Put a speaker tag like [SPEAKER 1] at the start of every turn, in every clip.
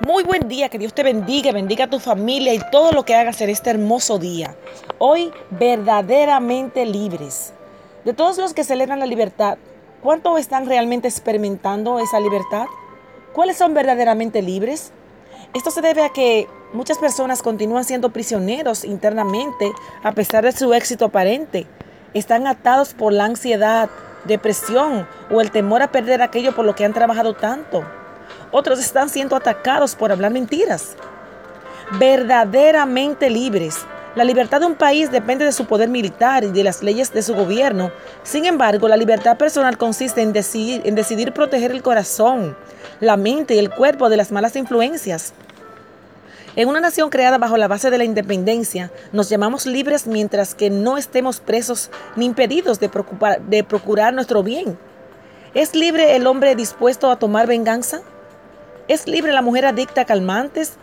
[SPEAKER 1] Muy buen día, que Dios te bendiga, bendiga a tu familia y todo lo que hagas en este hermoso día. Hoy verdaderamente libres. De todos los que celebran la libertad, ¿cuánto están realmente experimentando esa libertad? ¿Cuáles son verdaderamente libres? Esto se debe a que muchas personas continúan siendo prisioneros internamente a pesar de su éxito aparente. Están atados por la ansiedad, depresión o el temor a perder aquello por lo que han trabajado tanto. Otros están siendo atacados por hablar mentiras. Verdaderamente libres. La libertad de un país depende de su poder militar y de las leyes de su gobierno. Sin embargo, la libertad personal consiste en decidir, proteger el corazón, la mente y el cuerpo de las malas influencias. En una nación creada bajo la base de la independencia, nos llamamos libres mientras que no estemos presos ni impedidos de procurar nuestro bien. ¿Es libre el hombre dispuesto a tomar venganza? ¿Es libre la mujer adicta a calmantes?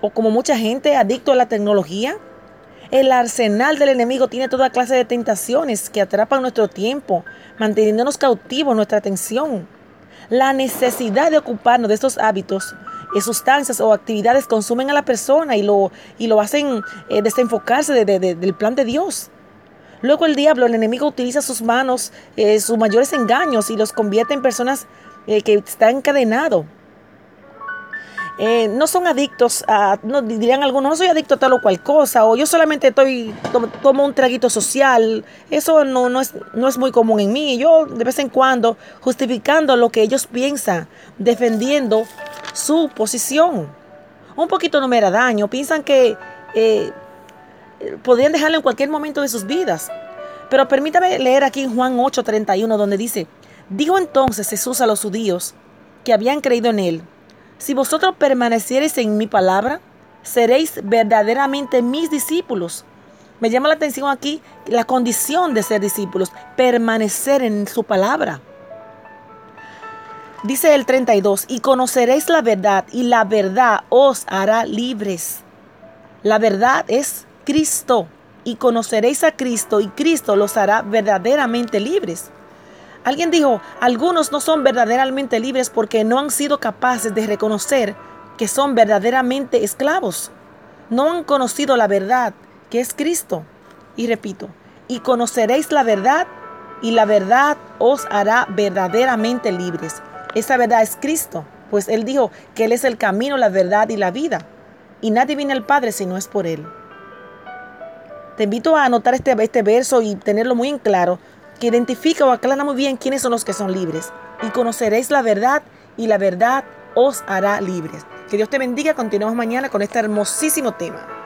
[SPEAKER 1] ¿O como mucha gente adicto a la tecnología? El arsenal del enemigo tiene toda clase de tentaciones que atrapan nuestro tiempo, manteniéndonos cautivos nuestra atención. La necesidad de ocuparnos de estos hábitos, eh, sustancias o actividades consumen a la persona y lo, y lo hacen eh, desenfocarse del plan de Dios. Luego el diablo, el enemigo, utiliza sus manos, eh, sus mayores engaños y los convierte en personas que están encadenados eh, no son adictos a, no, dirían algunos, no soy adicto a tal o cual cosa, o yo solamente estoy, tomo, un traguito social, eso no, no, es, no es muy común en mí, yo de vez en cuando justificando lo que ellos piensan, defendiendo su posición. Un poquito no me da daño, piensan que eh, podrían dejarlo en cualquier momento de sus vidas. Pero permítame leer aquí en Juan 8:31, donde dice, dijo entonces Jesús a los judíos que habían creído en él, si vosotros permaneciereis en mi palabra, seréis verdaderamente mis discípulos. Me llama la atención aquí la condición de ser discípulos, permanecer en su palabra. Dice el 32, y conoceréis la verdad, y la verdad os hará libres. La verdad es Cristo, y conoceréis a Cristo, y Cristo los hará verdaderamente libres. Alguien dijo, algunos no son verdaderamente libres porque no han sido capaces de reconocer que son verdaderamente esclavos. No han conocido la verdad, que es Cristo. Y repito, y conoceréis la verdad y la verdad os hará verdaderamente libres. Esa verdad es Cristo, pues Él dijo que Él es el camino, la verdad y la vida. Y nadie viene al Padre si no es por Él. Te invito a anotar este, este verso y tenerlo muy en claro, que identifica o aclara muy bien quiénes son los que son libres. Y conoceréis la verdad y la verdad os hará libres. Que Dios te bendiga. Continuamos mañana con este hermosísimo tema.